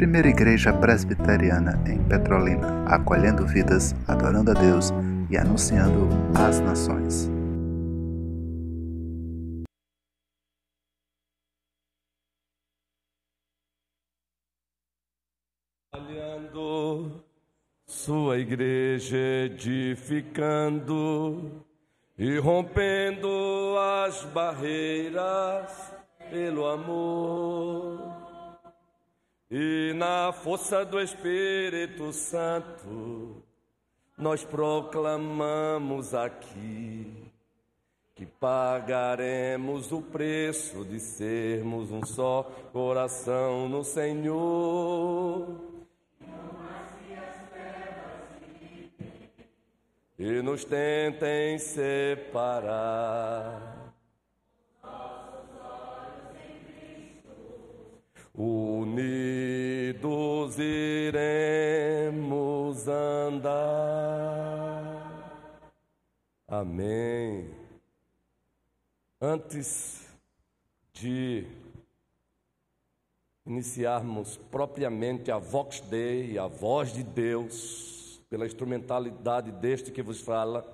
Primeira Igreja Presbiteriana em Petrolina, acolhendo vidas, adorando a Deus e anunciando às nações. Trabalhando, sua igreja edificando e rompendo as barreiras pelo amor. E na força do Espírito Santo, nós proclamamos aqui que pagaremos o preço de sermos um só coração no Senhor. E nos tentem separar Unidos iremos andar. Amém. Antes de iniciarmos propriamente a Vox Dei, a voz de Deus, pela instrumentalidade deste que vos fala,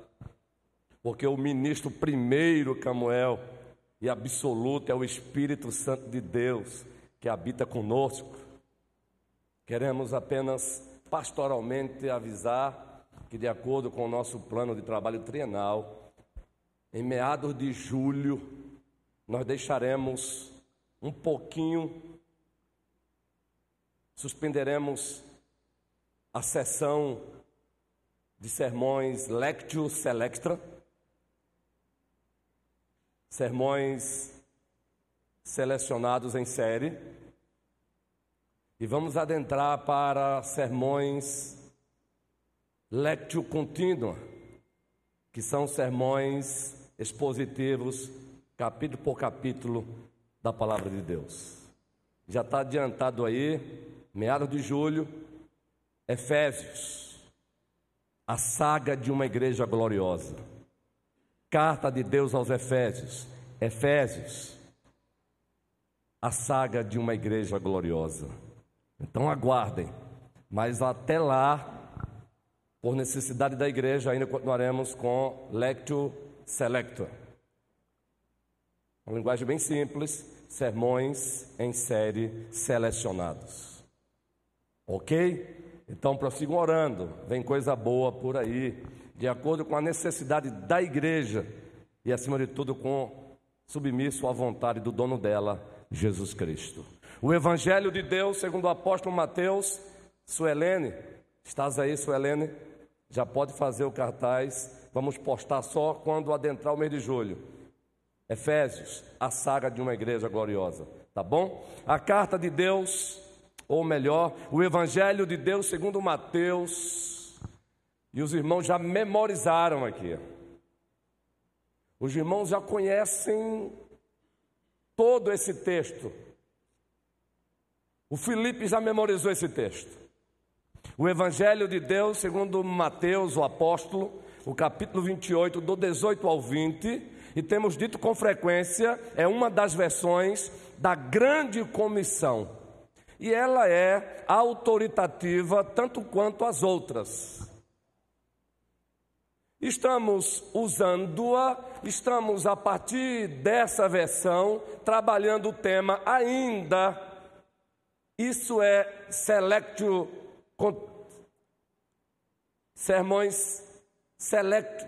porque o ministro primeiro, Camuel, e absoluto é o Espírito Santo de Deus que habita conosco. Queremos apenas pastoralmente avisar que, de acordo com o nosso plano de trabalho trienal, em meados de julho, nós deixaremos um pouquinho, suspenderemos a sessão de sermões Lectio Selectra, sermões selecionados em série e vamos adentrar para sermões lectio contínua, que são sermões expositivos, capítulo por capítulo da palavra de Deus. Já está adiantado aí, meados de julho, Efésios, a saga de uma igreja gloriosa. Carta de Deus aos Efésios, Efésios, a saga de uma igreja gloriosa. Então aguardem, mas até lá, por necessidade da igreja, ainda continuaremos com Lectio Selector. Uma linguagem bem simples, sermões em série selecionados. Ok? Então prossigam orando, vem coisa boa por aí, de acordo com a necessidade da igreja e, acima de tudo, com submisso à vontade do dono dela, Jesus Cristo. O Evangelho de Deus, segundo o apóstolo Mateus, Suelene, estás aí, Suelene? Já pode fazer o cartaz, vamos postar só quando adentrar o mês de julho. Efésios, a saga de uma igreja gloriosa, tá bom? A carta de Deus, ou melhor, o Evangelho de Deus segundo Mateus, e os irmãos já memorizaram aqui. Os irmãos já conhecem todo esse texto. O Felipe já memorizou esse texto. O Evangelho de Deus, segundo Mateus, o apóstolo, o capítulo 28, do 18 ao 20, e temos dito com frequência, é uma das versões da grande comissão. E ela é autoritativa tanto quanto as outras. Estamos usando-a, estamos a partir dessa versão trabalhando o tema ainda. Isso é selectio sermões select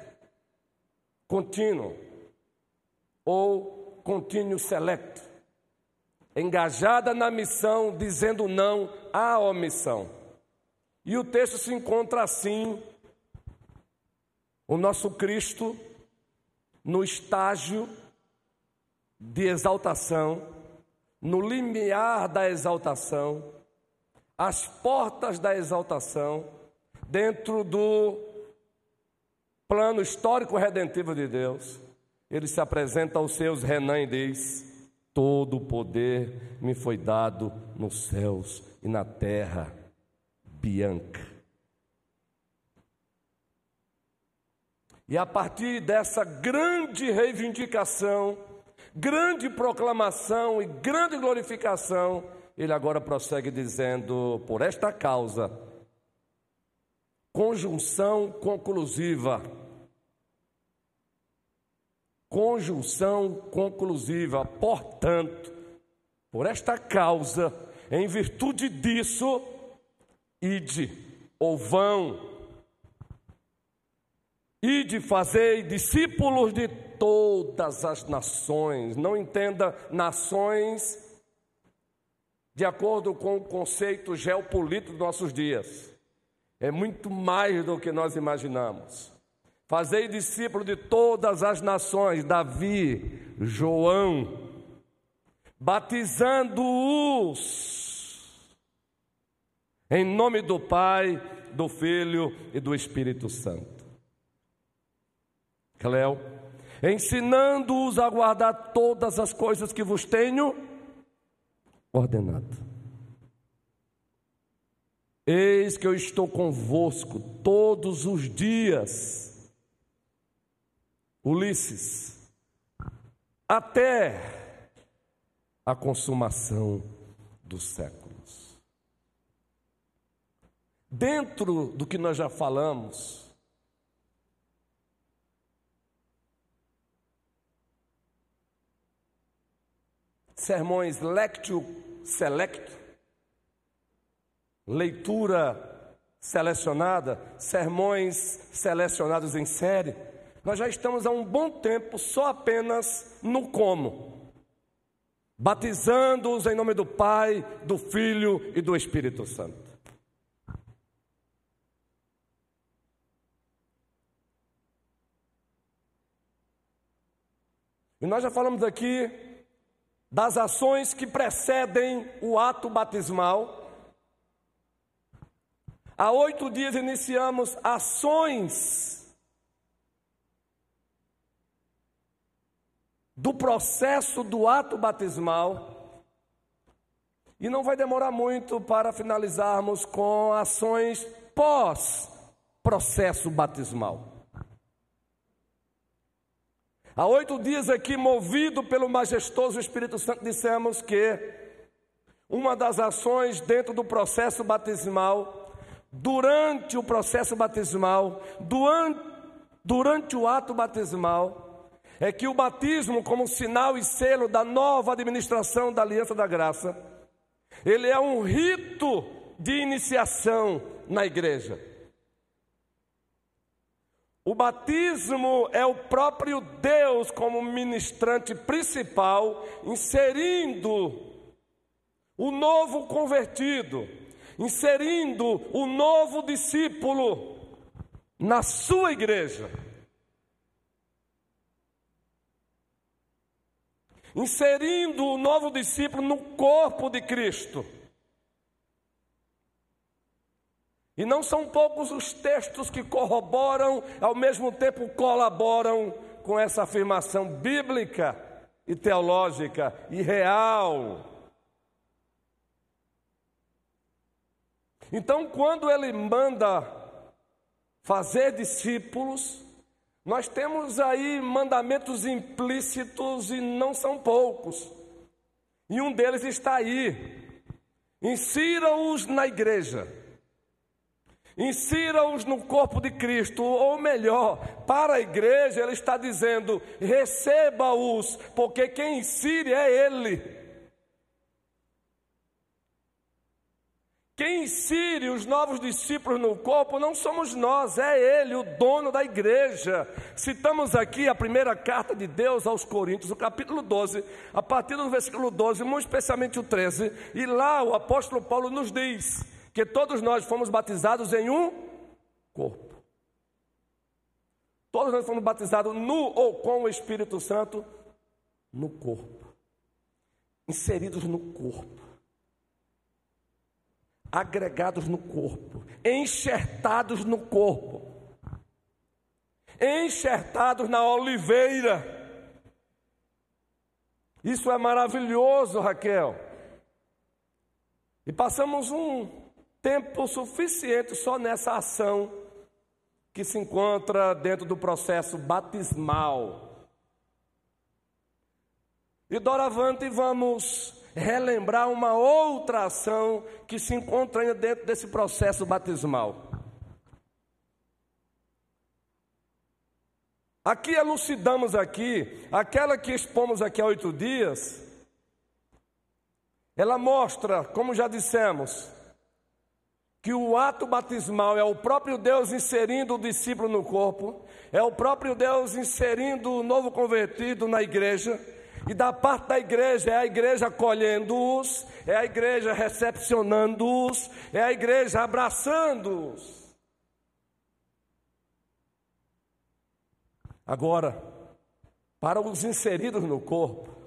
contínuo ou contínuo select. Engajada na missão, dizendo não à omissão. E o texto se encontra assim o nosso Cristo no estágio de exaltação, no limiar da exaltação, às portas da exaltação, dentro do plano histórico redentivo de Deus, ele se apresenta aos seus Renan e diz: Todo o poder me foi dado nos céus e na terra. Bianca. E a partir dessa grande reivindicação, grande proclamação e grande glorificação, ele agora prossegue dizendo: por esta causa, conjunção conclusiva. Conjunção conclusiva. Portanto, por esta causa, em virtude disso, ide ou vão, ide fazei discípulos de todas as nações. Não entenda nações de acordo com o conceito geopolítico dos nossos dias. É muito mais do que nós imaginamos. Fazei discípulo de todas as nações, Davi, João, batizando-os em nome do Pai, do Filho e do Espírito Santo. Cléo, ensinando-os a guardar todas as coisas que vos tenho ordenado. Eis que eu estou convosco todos os dias. Ulisses, até a consumação dos séculos. Dentro do que nós já falamos, sermões lectio selecto, leitura selecionada, sermões selecionados em série. Nós já estamos há um bom tempo só apenas no como, batizando-os em nome do Pai, do Filho e do Espírito Santo. E nós já falamos aqui das ações que precedem o ato batismal. Há oito dias iniciamos ações do processo do ato batismal. E não vai demorar muito para finalizarmos com ações pós-processo batismal. Há oito dias aqui, movido pelo majestoso Espírito Santo, dissemos que uma das ações dentro do processo batismal, durante o processo batismal, durante, o ato batismal, é que o batismo, como sinal e selo da nova administração da aliança da graça, ele é um rito de iniciação na igreja. O batismo é o próprio Deus como ministrante principal, inserindo o novo convertido, inserindo o novo discípulo na sua igreja. Inserindo o novo discípulo no corpo de Cristo. E não são poucos os textos que corroboram, ao mesmo tempo colaboram com essa afirmação bíblica e teológica e real. Então, quando ele manda fazer discípulos, nós temos aí mandamentos implícitos e não são poucos. E um deles está aí: insira-os na igreja. Insira-os no corpo de Cristo, ou melhor, para a igreja, ele está dizendo: receba-os, porque quem insire é Ele. Quem insire os novos discípulos no corpo não somos nós, é Ele, o dono da igreja. Citamos aqui a primeira carta de Deus aos Coríntios, o capítulo 12, a partir do versículo 12, muito especialmente o 13, e lá o apóstolo Paulo nos diz que todos nós fomos batizados em um corpo. Todos nós fomos batizados no ou com o Espírito Santo no corpo. Inseridos no corpo. Agregados no corpo, enxertados no corpo. Enxertados na oliveira. Isso é maravilhoso, Raquel. E passamos um tempo suficiente só nessa ação que se encontra dentro do processo batismal. E doravante vamos relembrar uma outra ação que se encontra dentro desse processo batismal. Aqui elucidamos aqui, aquela que expomos aqui há oito dias, ela mostra, como já dissemos, que o ato batismal é o próprio Deus inserindo o discípulo no corpo, é o próprio Deus inserindo o novo convertido na igreja, e da parte da igreja é a igreja acolhendo-os, é a igreja recepcionando-os, é a igreja abraçando-os. Agora, para os inseridos no corpo,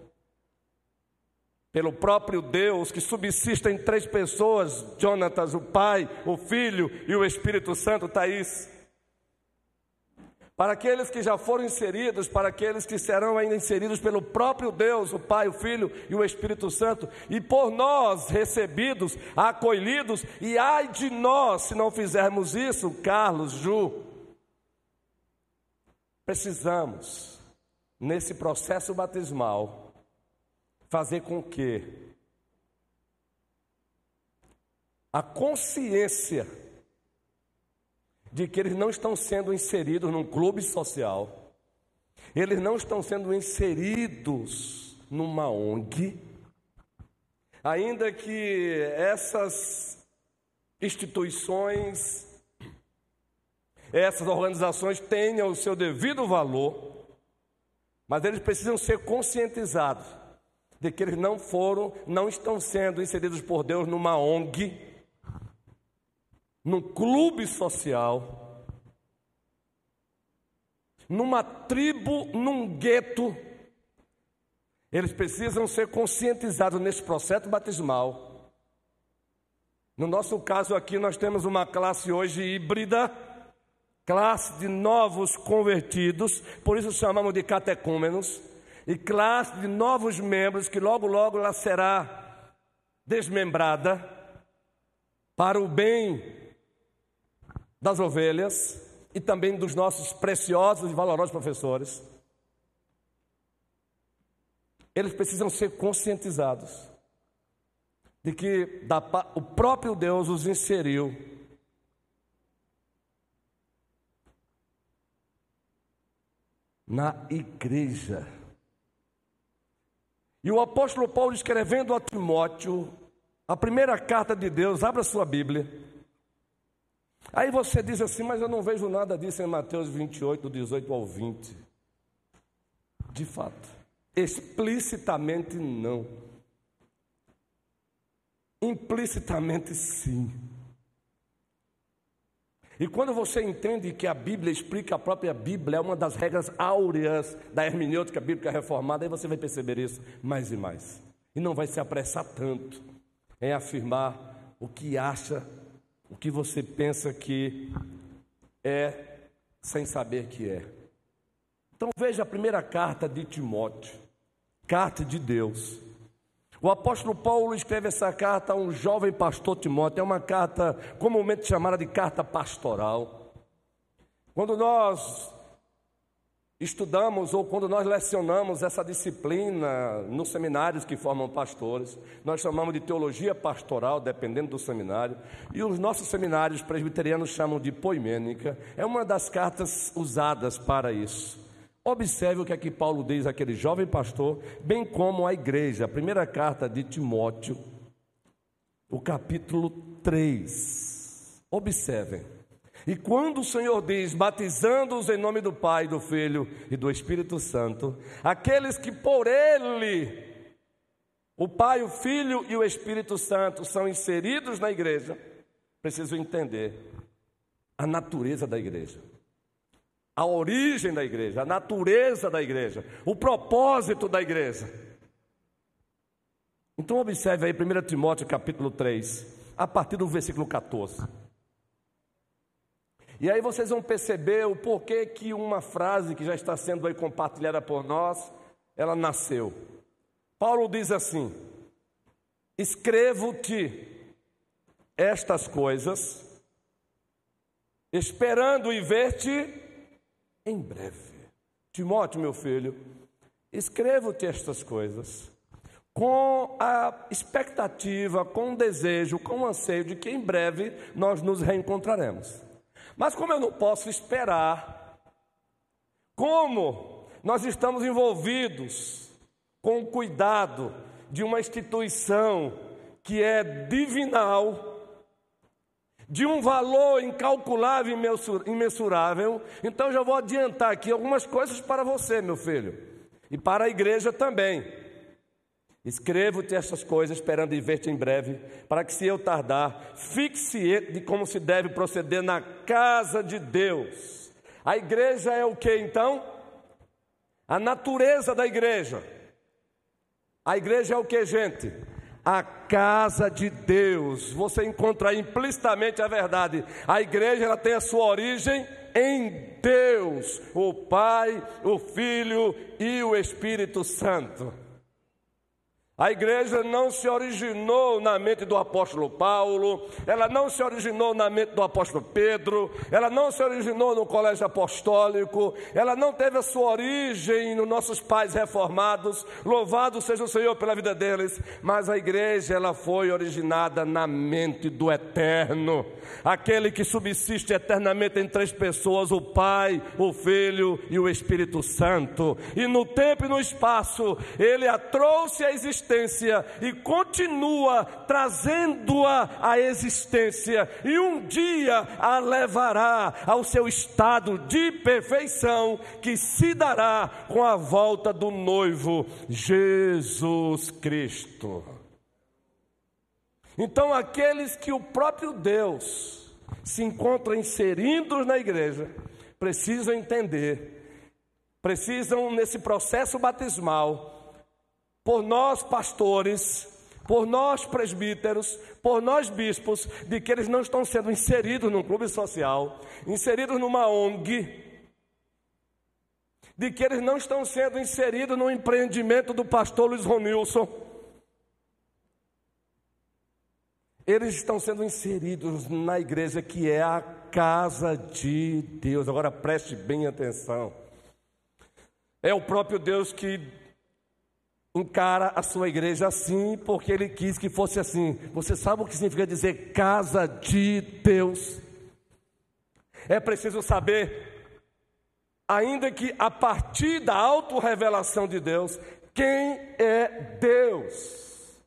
pelo próprio Deus que subsiste em três pessoas: Jonatas, o Pai, o Filho e o Espírito Santo, Thaís. Para aqueles que já foram inseridos, para aqueles que serão ainda inseridos pelo próprio Deus, o Pai, o Filho e o Espírito Santo, e por nós recebidos, acolhidos, e ai de nós se não fizermos isso, Carlos, Ju. Precisamos, nesse processo batismal, fazer com que a consciência de que eles não estão sendo inseridos num clube social, eles não estão sendo inseridos numa ONG, ainda que essas instituições, essas organizações tenham o seu devido valor, mas eles precisam ser conscientizados de que eles não foram, não estão sendo inseridos por Deus numa ONG, num clube social, numa tribo, num gueto. Eles precisam ser conscientizados nesse processo batismal. No nosso caso aqui, nós temos uma classe hoje híbrida, classe de novos convertidos, por isso chamamos de catecúmenos e classe de novos membros que logo, logo ela será desmembrada para o bem das ovelhas e também dos nossos preciosos e valorosos professores. Eles precisam ser conscientizados de que da, o próprio Deus os inseriu na igreja. E o apóstolo Paulo escrevendo a Timóteo, a primeira carta de Deus, abra sua Bíblia. Aí você diz assim, mas eu não vejo nada disso em Mateus 28, do 18 ao 20. De fato, explicitamente não. Implicitamente sim. E quando você entende que a Bíblia explica a própria Bíblia, é uma das regras áureas da hermenêutica bíblica reformada, aí você vai perceber isso mais e mais. E não vai se apressar tanto em afirmar o que acha, o que você pensa que é, sem saber que é. Então veja a primeira carta de Timóteo, carta de Deus. O apóstolo Paulo escreve essa carta a um jovem pastor Timóteo, é uma carta comumente chamada de carta pastoral. Quando nós estudamos ou quando nós lecionamos essa disciplina nos seminários que formam pastores, nós chamamos de teologia pastoral, dependendo do seminário, e os nossos seminários presbiterianos chamam de poimênica, é uma das cartas usadas para isso. Observe o que é Paulo diz àquele jovem pastor, bem como à igreja. A primeira carta de Timóteo, o capítulo 3. Observem. E quando o Senhor diz, batizando-os em nome do Pai, do Filho e do Espírito Santo, aqueles que por Ele, o Pai, o Filho e o Espírito Santo, são inseridos na igreja, precisam entender a natureza da igreja a origem da igreja, a natureza da igreja, o propósito da igreja. Então observe aí 1 Timóteo capítulo 3, a partir do versículo 14. E aí vocês vão perceber o porquê que uma frase que já está sendo aí compartilhada por nós, ela nasceu. Paulo diz assim: Escrevo-te estas coisas, esperando e ver-te em breve. Timóteo, meu filho, Escrevo-te estas coisas com a expectativa, com o desejo, com o anseio de que em breve nós nos reencontraremos. Mas como eu não posso esperar, como nós estamos envolvidos com o cuidado de uma instituição que é divinal, de um valor incalculável e imensurável, então já vou adiantar aqui algumas coisas para você, meu filho, e para a igreja também. Escrevo-te estas coisas, esperando ver-te em breve, para que, se eu tardar, fixe de como se deve proceder na casa de Deus. A igreja é o que então? A natureza da igreja. A igreja é o que, gente? A casa de Deus. Você encontra implicitamente a verdade. A igreja ela tem a sua origem em Deus, o Pai, o Filho e o Espírito Santo. A igreja não se originou na mente do apóstolo Paulo, ela não se originou na mente do apóstolo Pedro, ela não se originou no colégio apostólico, ela não teve a sua origem nos nossos pais reformados, louvado seja o Senhor pela vida deles, mas a igreja ela foi originada na mente do eterno, aquele que subsiste eternamente em três pessoas, o Pai, o Filho e o Espírito Santo, e no tempo e no espaço, ele a trouxe à existência existência e continua trazendo-a à existência, e um dia a levará ao seu estado de perfeição, que se dará com a volta do noivo Jesus Cristo. Então, aqueles que o próprio Deus se encontra inseridos na igreja, precisam entender, precisam, nesse processo batismal, por nós pastores, por nós presbíteros, por nós bispos, de que eles não estão sendo inseridos num clube social, inseridos numa ONG, de que eles não estão sendo inseridos no empreendimento do pastor Luiz Ronilson. Eles estão sendo inseridos na igreja que é a casa de Deus. Agora preste bem atenção. É o próprio Deus que encara a sua igreja assim, porque ele quis que fosse assim. Você sabe o que significa dizer casa de Deus? É preciso saber, ainda que a partir da autorrevelação de Deus, quem é Deus.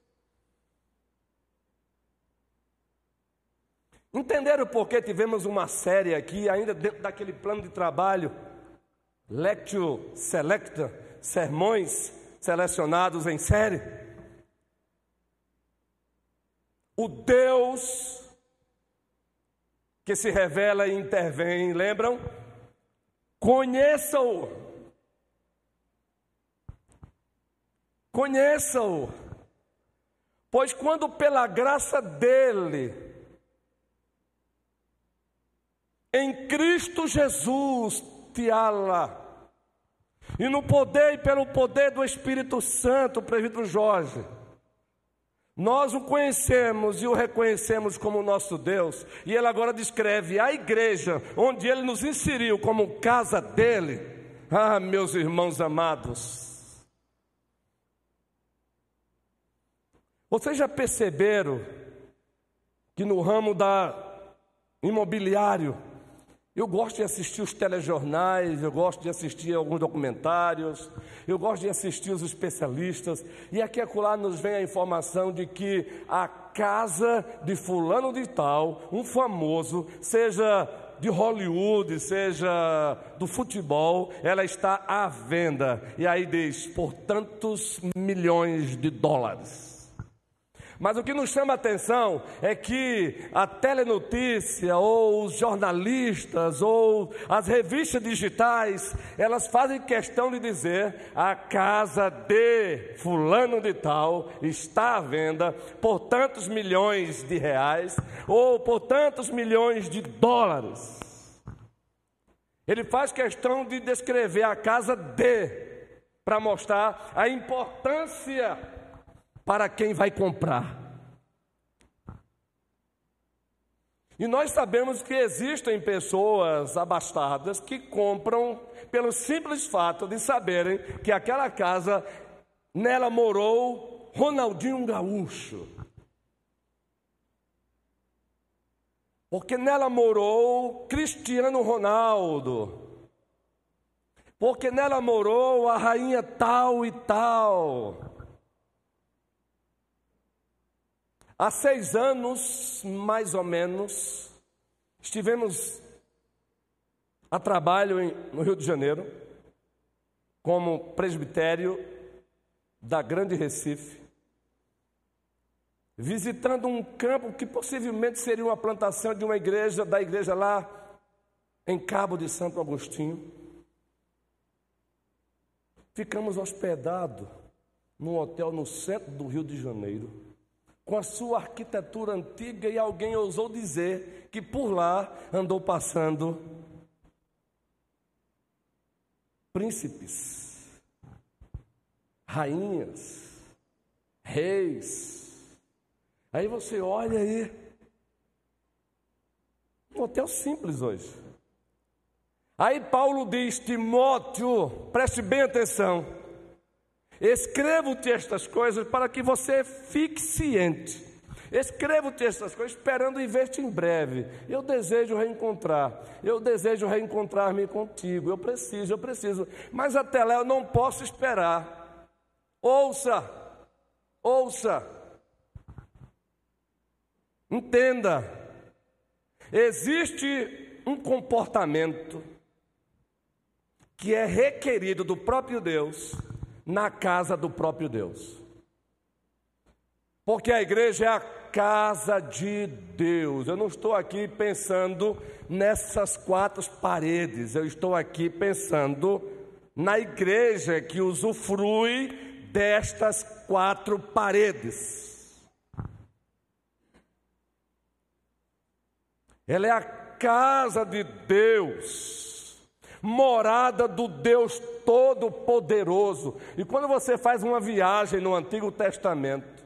Entenderam por que tivemos uma série aqui, ainda dentro daquele plano de trabalho, Lectio Selecta, sermões selecionados em série. O Deus que se revela e intervém, lembram? Conheça-o. Conheça-o. Pois quando pela graça dele, em Cristo Jesus, te ala, e no poder e pelo poder do Espírito Santo, presbítero Jorge, nós o conhecemos e o reconhecemos como nosso Deus, e ele agora descreve a igreja onde ele nos inseriu como casa dele. Ah, meus irmãos amados, vocês já perceberam que no ramo da imobiliário, eu gosto de assistir os telejornais, eu gosto de assistir alguns documentários, eu gosto de assistir os especialistas, e aqui e acolá nos vem a informação de que a casa de fulano de tal, um famoso, seja de Hollywood, seja do futebol, ela está à venda. E aí diz, por tantos milhões de dólares. Mas o que nos chama a atenção é que a telenotícia, ou os jornalistas, ou as revistas digitais, elas fazem questão de dizer: a casa de Fulano de Tal está à venda por tantos milhões de reais, ou por tantos milhões de dólares. Ele faz questão de descrever a casa de, para mostrar a importância para quem vai comprar. E nós sabemos que existem pessoas abastadas que compram pelo simples fato de saberem que aquela casa, nela morou Ronaldinho Gaúcho. Porque nela morou Cristiano Ronaldo. Porque nela morou a rainha tal e tal. Há seis anos, mais ou menos, estivemos a trabalho em, no Rio de Janeiro, como presbitério da Grande Recife, visitando um campo que possivelmente seria uma plantação de uma igreja, da igreja lá em Cabo de Santo Agostinho. Ficamos hospedados num hotel no centro do Rio de Janeiro com a sua arquitetura antiga, e alguém ousou dizer que por lá andou passando príncipes, rainhas, reis. Aí você olha aí, um hotel simples hoje. Aí Paulo diz: Timóteo, preste bem atenção. Escrevo-te estas coisas para que você fique ciente. Escrevo-te estas coisas esperando em ver-te em breve. Eu desejo reencontrar. Eu desejo reencontrar-me contigo. Eu preciso, eu preciso. Mas até lá eu não posso esperar. Ouça, ouça. Entenda. Existe um comportamento que é requerido do próprio Deus na casa do próprio Deus. Porque a igreja é a casa de Deus. Eu não estou aqui pensando nessas quatro paredes, eu estou aqui pensando na igreja que usufrui destas quatro paredes. Ela é a casa de Deus morada do Deus Todo-Poderoso. E quando você faz uma viagem no Antigo Testamento,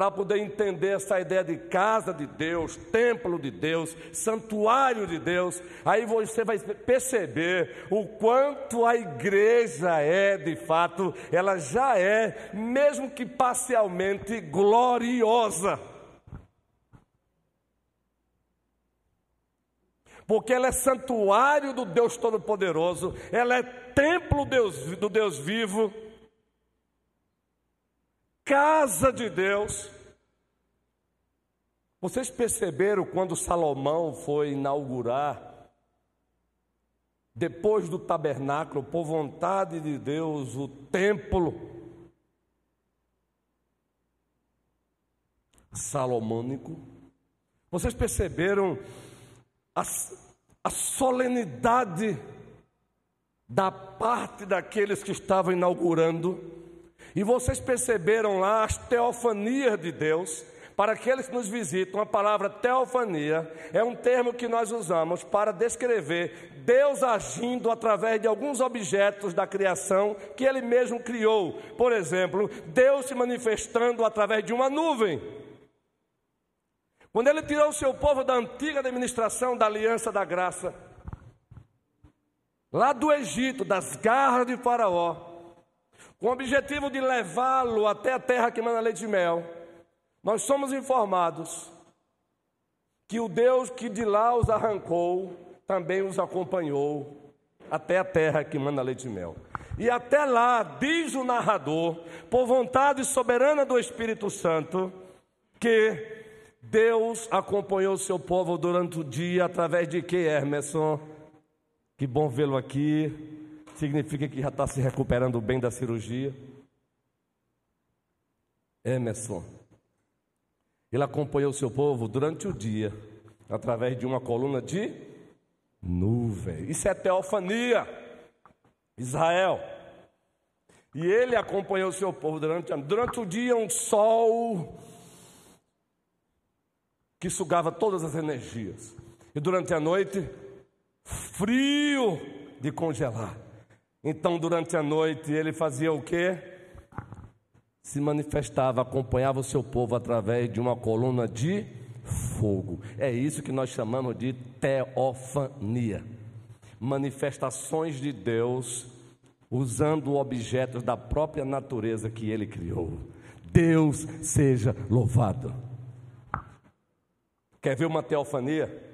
para poder entender essa ideia de casa de Deus, templo de Deus, santuário de Deus, aí você vai perceber o quanto a igreja é, de fato, ela já é, mesmo que parcialmente, gloriosa. Porque ela é santuário do Deus Todo-Poderoso, ela é templo do Deus vivo, casa de Deus. Vocês perceberam quando Salomão foi inaugurar, depois do tabernáculo, por vontade de Deus, o templo salomônico? Vocês perceberam a, a solenidade da parte daqueles que estavam inaugurando, e vocês perceberam lá as teofanias de Deus. Para aqueles que nos visitam, a palavra teofania é um termo que nós usamos para descrever Deus agindo através de alguns objetos da criação que Ele mesmo criou. Por exemplo, Deus se manifestando através de uma nuvem. Quando ele tirou o seu povo da antiga administração da aliança da graça, lá do Egito, das garras de Faraó, com o objetivo de levá-lo até a terra que manda leite e mel, nós somos informados que o Deus que de lá os arrancou também os acompanhou até a terra que manda leite e mel. E até lá, diz o narrador, por vontade soberana do Espírito Santo, que Deus acompanhou seu povo durante o dia através de que, Hermeson? Que bom vê-lo aqui. Significa que já está se recuperando bem da cirurgia. Emerson. Ele acompanhou seu povo durante o dia, através de uma coluna de nuvem. Isso é teofania. Israel. E ele acompanhou seu povo durante, durante o dia, um sol que sugava todas as energias. E durante a noite, frio de congelar. Então, durante a noite, ele fazia o quê? Se manifestava, acompanhava o seu povo através de uma coluna de fogo. É isso que nós chamamos de teofania manifestações de Deus usando objetos da própria natureza que ele criou. Deus seja louvado. Quer ver uma teofania?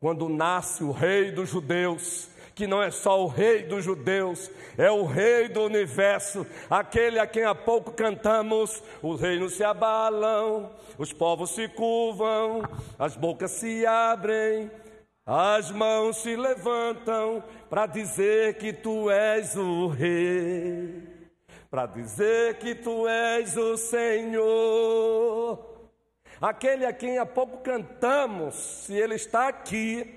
Quando nasce o rei dos judeus, que não é só o rei dos judeus, é o rei do universo, aquele a quem há pouco cantamos: os reinos se abalam, os povos se curvam, as bocas se abrem, as mãos se levantam para dizer que tu és o rei, para dizer que tu és o Senhor. Aquele a quem há pouco cantamos, se ele está aqui,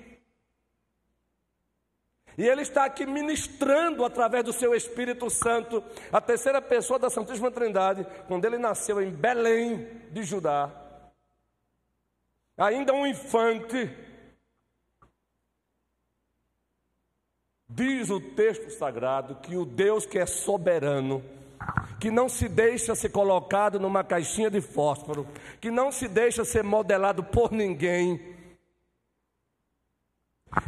e Ele está aqui ministrando através do seu Espírito Santo, a terceira pessoa da Santíssima Trindade, quando ele nasceu em Belém de Judá. Ainda um infante, Diz o texto sagrado que o Deus que é soberano, que não se deixa ser colocado numa caixinha de fósforo, que não se deixa ser modelado por ninguém,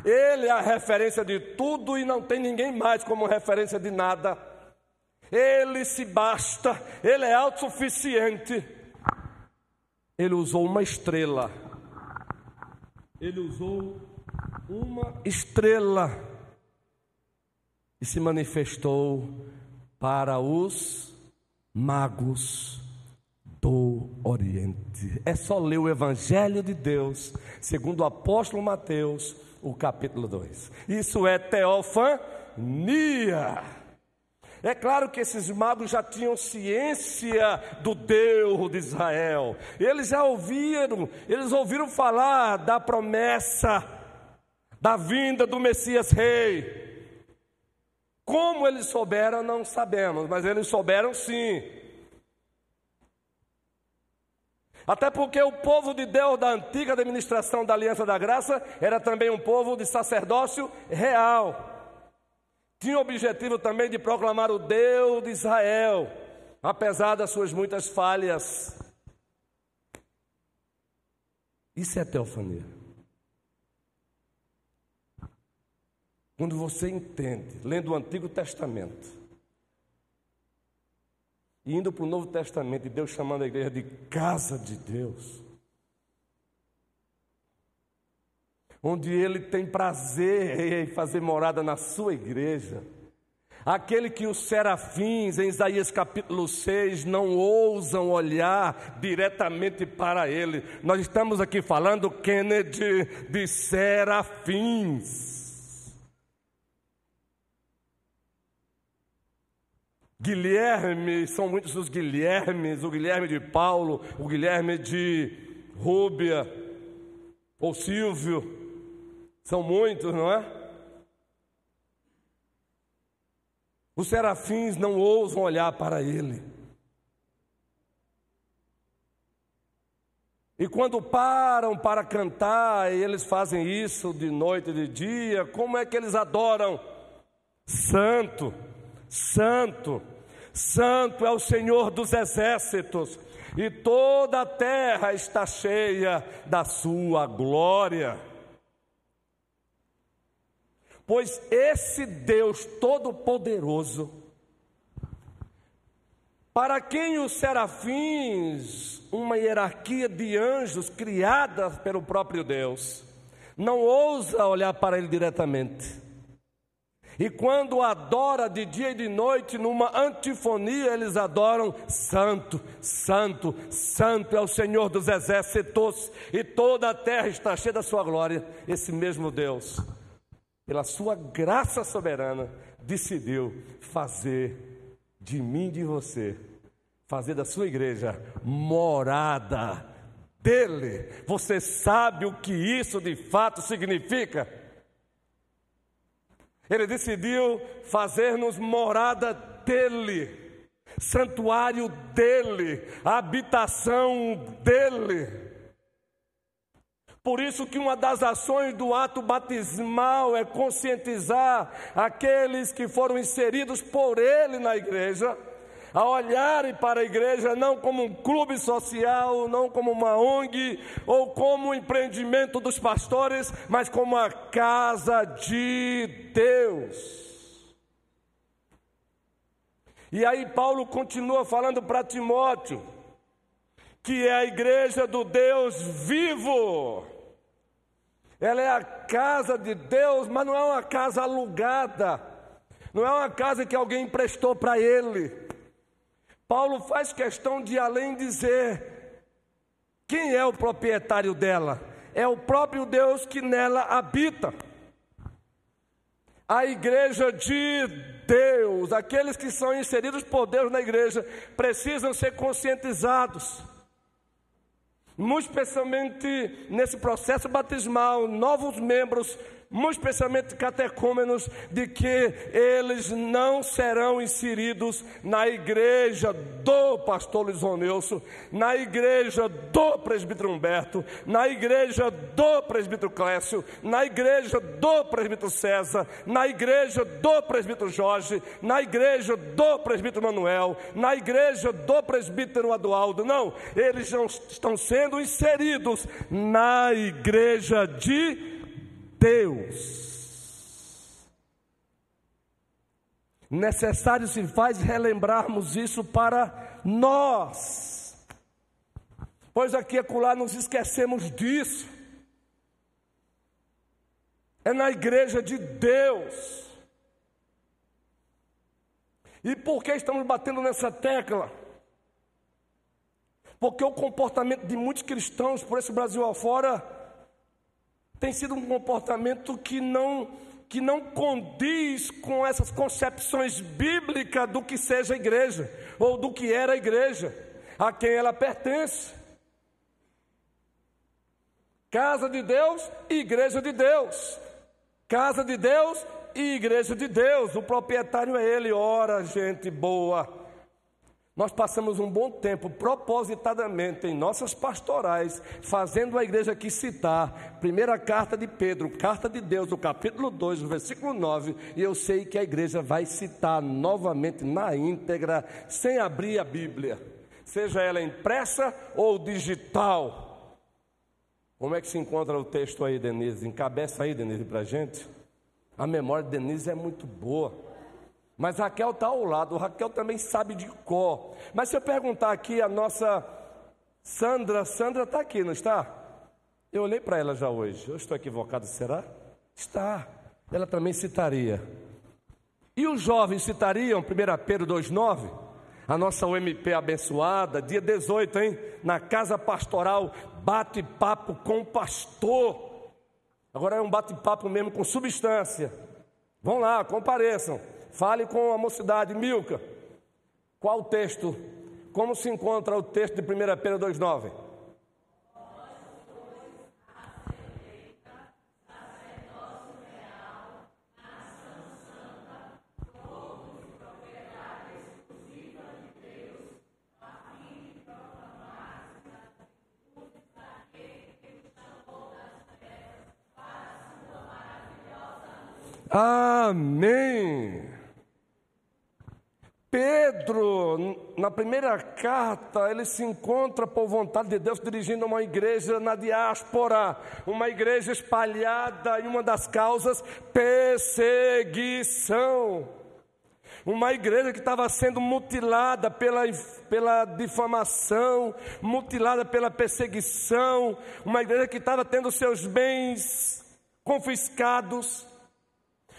ele é a referência de tudo e não tem ninguém mais como referência de nada. Ele se basta, ele é autossuficiente. Ele usou uma estrela. Ele usou uma estrela e se manifestou para os magos do Oriente. É só ler o Evangelho de Deus, segundo o apóstolo Mateus, o capítulo 2. Isso é teofania. É claro que esses magos já tinham ciência do Deus de Israel. Eles já ouviram, eles ouviram falar da promessa da vinda do Messias Rei. Como eles souberam, não sabemos, mas eles souberam sim. Até porque o povo de Deus da antiga administração da Aliança da Graça era também um povo de sacerdócio real. Tinha o objetivo também de proclamar o Deus de Israel, apesar das suas muitas falhas. Isso é teofania. Quando você entende, lendo o Antigo Testamento, e indo para o Novo Testamento, e Deus chamando a igreja de casa de Deus, onde Ele tem prazer em fazer morada na sua igreja, aquele que os serafins, em Isaías capítulo 6, não ousam olhar diretamente para Ele. Nós estamos aqui falando, Kennedy, de serafins. Guilherme, são muitos os Guilhermes, o Guilherme de Paulo, o Guilherme de Rúbia, ou Silvio, são muitos, não é? Os serafins não ousam olhar para ele. E quando param para cantar, e eles fazem isso de noite e de dia, como é que eles adoram? Santo Santo, Santo é o Senhor dos exércitos, e toda a terra está cheia da sua glória. Pois esse Deus Todo-Poderoso, para quem os serafins, uma hierarquia de anjos criada pelo próprio Deus, não ousa olhar para ele diretamente e quando adora de dia e de noite, numa antifonia, eles adoram Santo, Santo, Santo é o Senhor dos exércitos, e toda a terra está cheia da sua glória. Esse mesmo Deus, pela sua graça soberana, decidiu fazer de mim e de você, fazer da sua igreja morada dele. Você sabe o que isso de fato significa? Ele decidiu fazer-nos morada dele, santuário dele, habitação dele. Por isso que uma das ações do ato batismal é conscientizar aqueles que foram inseridos por ele na igreja a olharem para a igreja não como um clube social, não como uma ONG ou como um empreendimento dos pastores, mas como a casa de Deus. E aí Paulo continua falando para Timóteo, que é a igreja do Deus vivo. Ela é a casa de Deus, mas não é uma casa alugada, não é uma casa que alguém emprestou para ele. Paulo faz questão de além dizer quem é o proprietário dela. É o próprio Deus que nela habita. A igreja de Deus, aqueles que são inseridos por Deus na igreja, precisam ser conscientizados. Muito especialmente nesse processo batismal, novos membros muito especialmente catecúmenos, de que eles não serão inseridos na igreja do pastor Luiz na igreja do presbítero Humberto, na igreja do presbítero Clécio, na igreja do presbítero César, na igreja do presbítero Jorge, na igreja do presbítero Manuel, na igreja do presbítero Adualdo. Não, eles não estão sendo inseridos na igreja de Deus. Necessário se faz relembrarmos isso para nós, pois aqui e acolá nos esquecemos disso. É na igreja de Deus. E por que estamos batendo nessa tecla? Porque o comportamento de muitos cristãos por esse Brasil afora tem sido um comportamento que não que não condiz com essas concepções bíblicas do que seja a igreja ou do que era a igreja, a quem ela pertence. Casa de Deus igreja de Deus. Casa de Deus e igreja de Deus. O proprietário é ele. Ora, gente boa. Nós passamos um bom tempo propositadamente em nossas pastorais, fazendo a igreja aqui citar, primeira carta de Pedro, carta de Deus, o capítulo 2, o versículo 9, e eu sei que a igreja vai citar novamente na íntegra, sem abrir a Bíblia, seja ela impressa ou digital. Como é que se encontra o texto aí, Denise? Encabeça aí, Denise, para a gente. A memória de Denise é muito boa. Mas Raquel está ao lado, Raquel também sabe de cor. Mas se eu perguntar aqui a nossa Sandra, Sandra está aqui, não está? Eu olhei para ela já hoje. Eu estou equivocado, será? Está. Ela também citaria. E os jovens citariam 1 Pedro 2,9? A nossa UMP abençoada, dia 18, hein? Na casa pastoral, bate-papo com o pastor. Agora é um bate-papo mesmo com substância. Vão lá, compareçam. Fale com a mocidade, Milka. Qual o texto? Como se encontra o texto de 1 Pedro 2,9? Amém. Pedro, na primeira carta, ele se encontra por vontade de Deus dirigindo uma igreja na diáspora, uma igreja espalhada em uma das causas, perseguição. Uma igreja que estava sendo mutilada pela, pela difamação, mutilada pela perseguição, uma igreja que estava tendo seus bens confiscados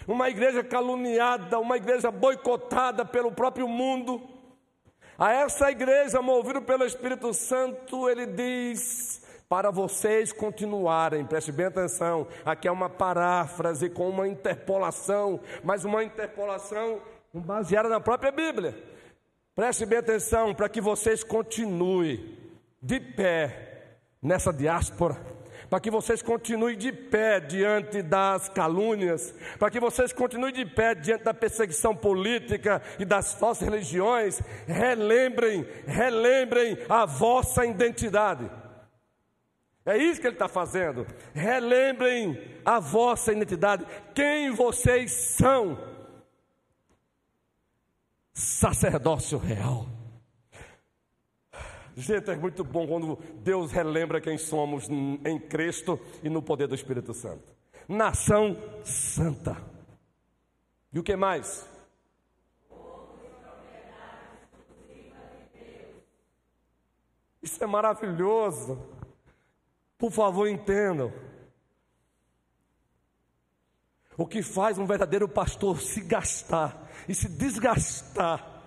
uma igreja caluniada, uma igreja boicotada pelo próprio mundo. A essa igreja, movida pelo Espírito Santo, ele diz: para vocês continuarem, preste bem atenção, aqui é uma paráfrase com uma interpolação, mas uma interpolação baseada na própria Bíblia. Preste bem atenção para que vocês continuem de pé nessa diáspora para que vocês continuem de pé diante das calúnias, para que vocês continuem de pé diante da perseguição política e das falsas religiões, relembrem, relembrem a vossa identidade. É isso que ele está fazendo. Relembrem a vossa identidade, quem vocês são. Sacerdócio real Gente, é muito bom quando Deus relembra quem somos em Cristo e no poder do Espírito Santo. Nação santa. E o que mais? Isso é maravilhoso. Por favor, entendam. O que faz um verdadeiro pastor se gastar e se desgastar.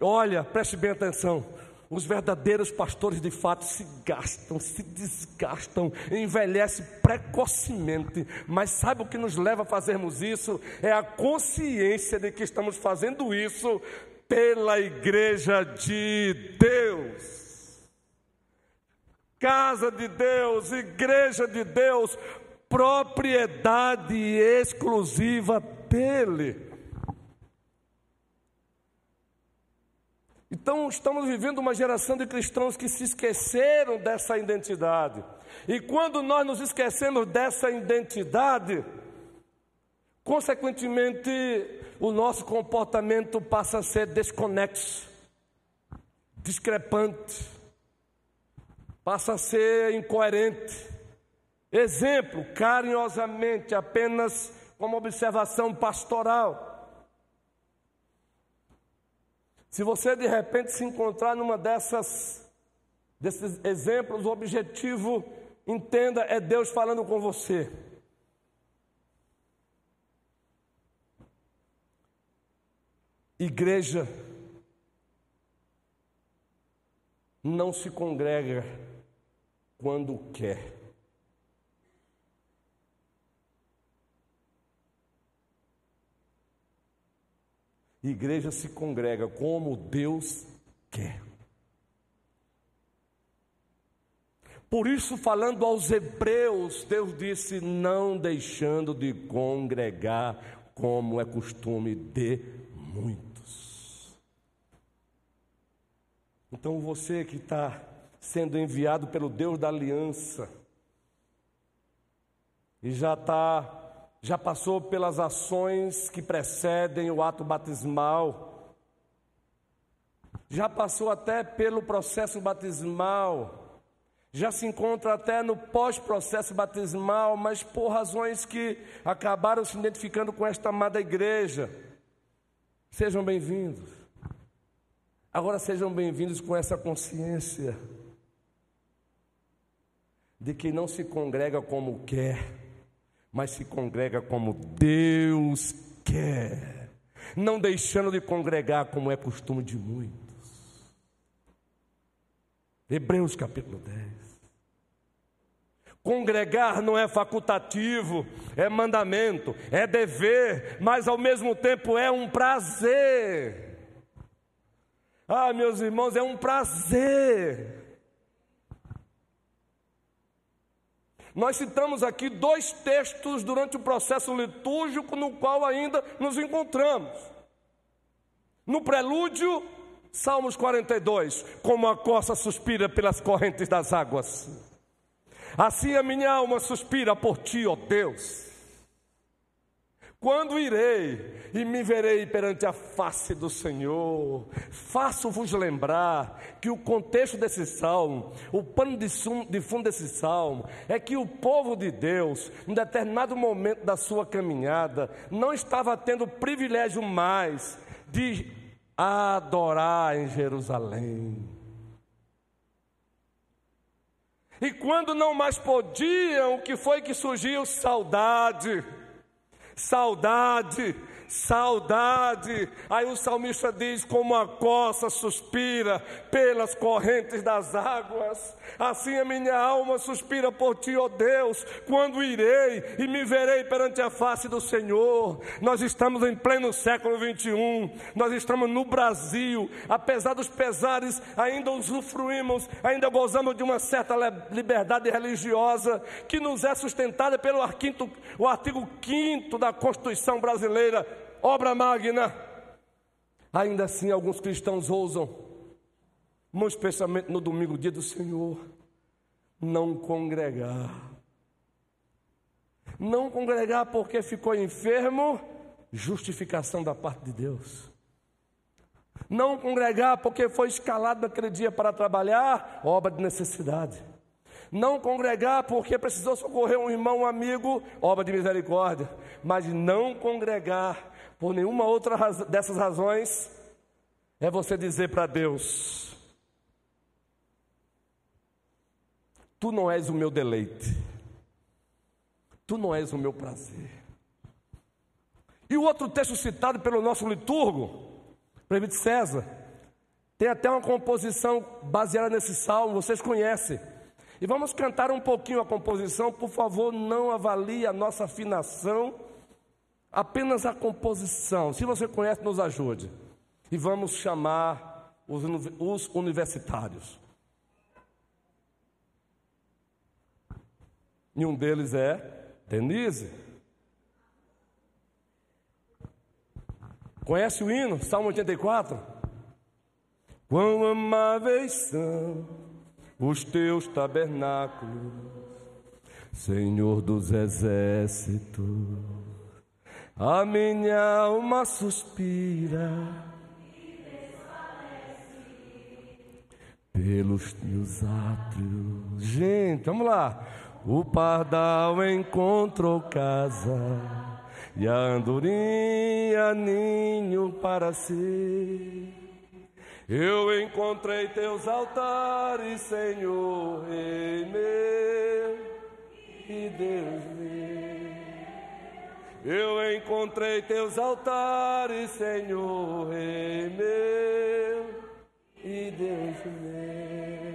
Olha, preste bem atenção. Os verdadeiros pastores de fato se gastam, se desgastam, envelhecem precocemente, mas sabe o que nos leva a fazermos isso? É a consciência de que estamos fazendo isso pela igreja de Deus. Casa de Deus, igreja de Deus, propriedade exclusiva dele. Então, estamos vivendo uma geração de cristãos que se esqueceram dessa identidade. E quando nós nos esquecemos dessa identidade, consequentemente, o nosso comportamento passa a ser desconexo, discrepante, passa a ser incoerente. Exemplo, carinhosamente, apenas como observação pastoral. Se você de repente se encontrar numa dessas desses exemplos, o objetivo, entenda, é Deus falando com você. Igreja não se congrega quando quer. Igreja se congrega como Deus quer. Por isso, falando aos hebreus, Deus disse: não deixando de congregar, como é costume de muitos. Então, você que está sendo enviado pelo Deus da aliança, e já está já passou pelas ações que precedem o ato batismal, já passou até pelo processo batismal, já se encontra até no pós-processo batismal, mas por razões que acabaram se identificando com esta amada igreja. Sejam bem-vindos. Agora sejam bem-vindos com essa consciência de que não se congrega como quer mas se congrega como Deus quer, não deixando de congregar como é costume de muitos. Hebreus capítulo 10. Congregar não é facultativo, é mandamento, é dever, mas ao mesmo tempo é um prazer. Ah, meus irmãos, é um prazer. Nós citamos aqui dois textos durante o processo litúrgico no qual ainda nos encontramos. No prelúdio, Salmos 42, como a coça suspira pelas correntes das águas. Assim a minha alma suspira por ti, ó Deus. Quando irei e me verei perante a face do Senhor, faço-vos lembrar que o contexto desse salmo, o pano de, de fundo desse salmo, é que o povo de Deus, em determinado momento da sua caminhada, não estava tendo privilégio mais de adorar em Jerusalém. E quando não mais podiam, o que foi que surgiu? Saudade saudade, saudade. Aí o salmista diz: Como a coça suspira pelas correntes das águas, assim a minha alma suspira por ti, ó Deus, quando irei e me verei perante a face do Senhor. Nós estamos em pleno século 21, nós estamos no Brasil, apesar dos pesares, ainda usufruímos, ainda gozamos de uma certa liberdade religiosa que nos é sustentada pelo artigo, o artigo 5 da Constituição brasileira obra magna. Ainda assim, alguns cristãos ousam, muito especialmente no domingo, dia do Senhor, não congregar. Não congregar porque ficou enfermo, justificação da parte de Deus. Não congregar porque foi escalado naquele dia para trabalhar, obra de necessidade. Não congregar porque precisou socorrer um irmão, um amigo, obra de misericórdia. Mas não congregar por nenhuma outra dessas razões é você dizer para Deus: Tu não és o meu deleite, tu não és o meu prazer. E o outro texto citado pelo nosso liturgo, Previte César, tem até uma composição baseada nesse salmo, vocês conhecem. E vamos cantar um pouquinho a composição, por favor, não avalie a nossa afinação, apenas a composição. Se você conhece, nos ajude. E vamos chamar os, os universitários. E um deles é Denise. Conhece o hino, Salmo 84? Quão amáveis são os teus tabernáculos, Senhor dos exércitos. A minha alma suspira pelos teus átrios. Gente, vamos lá. O pardal encontrou casa e a andorinha ninho para si. Eu encontrei teus altares, Senhor, Rei meu e Deus meu. Eu encontrei teus altares, Senhor, Rei meu e Deus meu.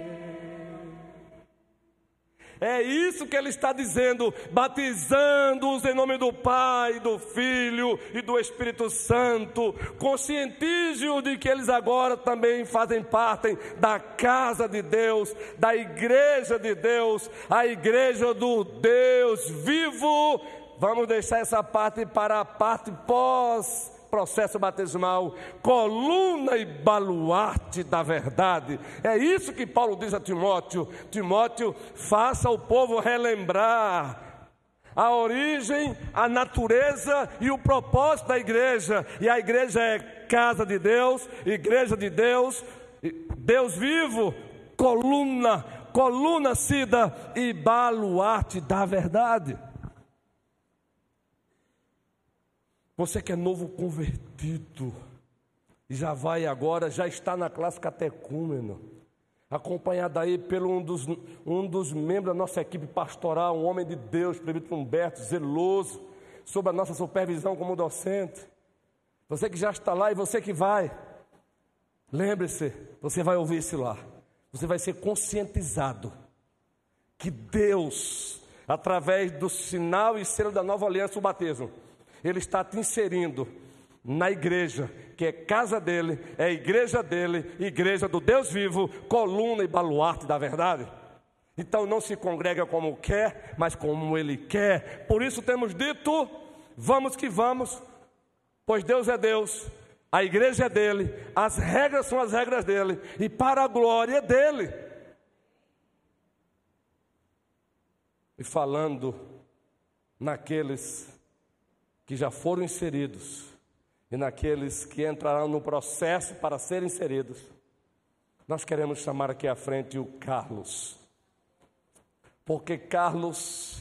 É isso que ele está dizendo, batizando-os em nome do Pai, do Filho e do Espírito Santo. Conscientize-os de que eles agora também fazem parte da casa de Deus, da igreja de Deus, a igreja do Deus vivo. Vamos deixar essa parte para a parte pós processo batismal, coluna e baluarte da verdade. É isso que Paulo diz a Timóteo: Timóteo, faça o povo relembrar a origem, a natureza e o propósito da igreja. E a igreja é casa de Deus, igreja de Deus, Deus vivo, coluna, coluna cida e baluarte da verdade. Você que é novo convertido, já vai agora, já está na classe catecúmeno, acompanhado aí pelo um dos, um dos membros da nossa equipe pastoral, um homem de Deus, presbítero Humberto, zeloso, sob a nossa supervisão como docente. Você que já está lá e você que vai, lembre-se, você vai ouvir isso lá. Você vai ser conscientizado que Deus, através do sinal e selo da nova aliança, o batismo, ele está te inserindo na igreja, que é casa dele, é igreja dele, igreja do Deus vivo, coluna e baluarte da verdade. Então não se congrega como quer, mas como ele quer. Por isso temos dito: vamos que vamos, pois Deus é Deus, a igreja é dele, as regras são as regras dele, e para a glória dele. E falando naqueles que já foram inseridos e naqueles que entrarão no processo para serem inseridos. Nós queremos chamar aqui à frente o Carlos, porque Carlos